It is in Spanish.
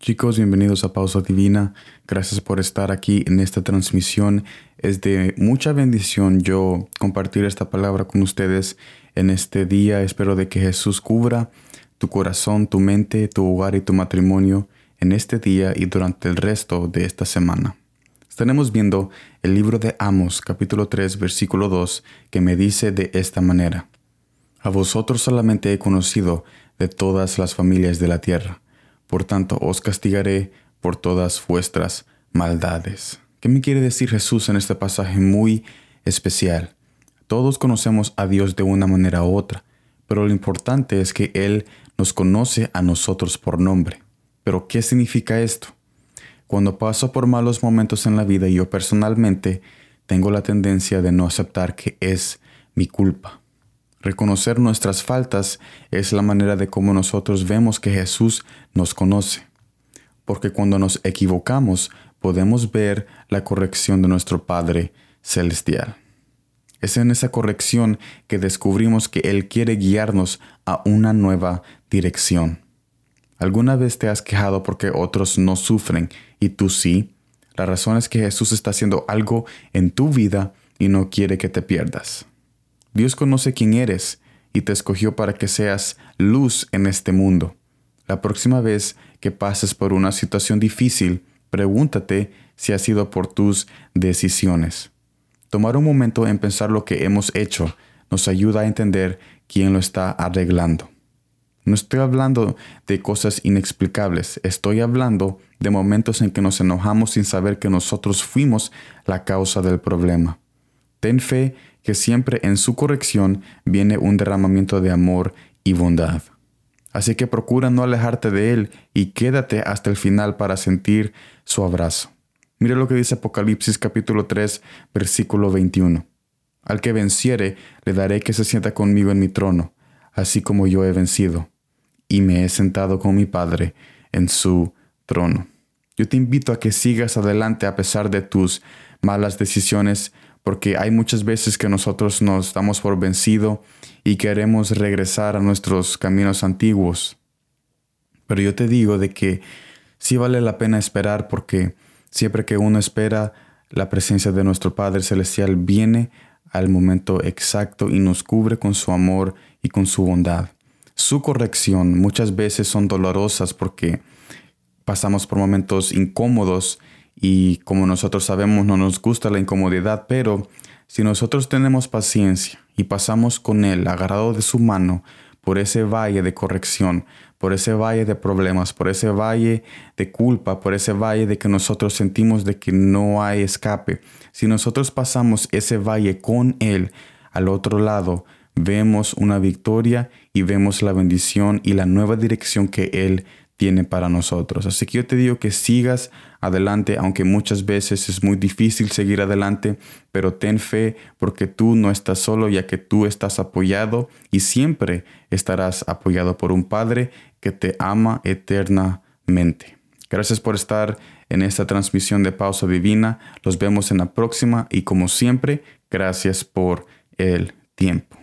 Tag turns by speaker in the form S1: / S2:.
S1: Chicos, bienvenidos a Pausa Divina. Gracias por estar aquí en esta transmisión. Es de mucha bendición yo compartir esta palabra con ustedes en este día. Espero de que Jesús cubra tu corazón, tu mente, tu hogar y tu matrimonio en este día y durante el resto de esta semana. Estaremos viendo el libro de Amos, capítulo 3, versículo 2, que me dice de esta manera. A vosotros solamente he conocido de todas las familias de la tierra por tanto os castigaré por todas vuestras maldades. ¿Qué me quiere decir Jesús en este pasaje muy especial? Todos conocemos a Dios de una manera u otra, pero lo importante es que Él nos conoce a nosotros por nombre. Pero ¿qué significa esto? Cuando paso por malos momentos en la vida, yo personalmente tengo la tendencia de no aceptar que es mi culpa. Reconocer nuestras faltas es la manera de cómo nosotros vemos que Jesús nos conoce. Porque cuando nos equivocamos podemos ver la corrección de nuestro Padre Celestial. Es en esa corrección que descubrimos que Él quiere guiarnos a una nueva dirección. ¿Alguna vez te has quejado porque otros no sufren y tú sí? La razón es que Jesús está haciendo algo en tu vida y no quiere que te pierdas. Dios conoce quién eres y te escogió para que seas luz en este mundo. La próxima vez que pases por una situación difícil, pregúntate si ha sido por tus decisiones. Tomar un momento en pensar lo que hemos hecho nos ayuda a entender quién lo está arreglando. No estoy hablando de cosas inexplicables, estoy hablando de momentos en que nos enojamos sin saber que nosotros fuimos la causa del problema. Ten fe que siempre en su corrección viene un derramamiento de amor y bondad. Así que procura no alejarte de Él y quédate hasta el final para sentir su abrazo. Mire lo que dice Apocalipsis capítulo 3 versículo 21. Al que venciere le daré que se sienta conmigo en mi trono, así como yo he vencido, y me he sentado con mi Padre en su trono. Yo te invito a que sigas adelante a pesar de tus malas decisiones, porque hay muchas veces que nosotros nos damos por vencido y queremos regresar a nuestros caminos antiguos. Pero yo te digo de que sí vale la pena esperar porque siempre que uno espera, la presencia de nuestro Padre Celestial viene al momento exacto y nos cubre con su amor y con su bondad. Su corrección muchas veces son dolorosas porque pasamos por momentos incómodos y como nosotros sabemos no nos gusta la incomodidad, pero si nosotros tenemos paciencia y pasamos con Él agarrado de su mano por ese valle de corrección, por ese valle de problemas, por ese valle de culpa, por ese valle de que nosotros sentimos de que no hay escape, si nosotros pasamos ese valle con Él al otro lado, vemos una victoria y vemos la bendición y la nueva dirección que Él tiene para nosotros. Así que yo te digo que sigas adelante, aunque muchas veces es muy difícil seguir adelante, pero ten fe porque tú no estás solo, ya que tú estás apoyado y siempre estarás apoyado por un Padre que te ama eternamente. Gracias por estar en esta transmisión de Pausa Divina. Los vemos en la próxima y como siempre, gracias por el tiempo.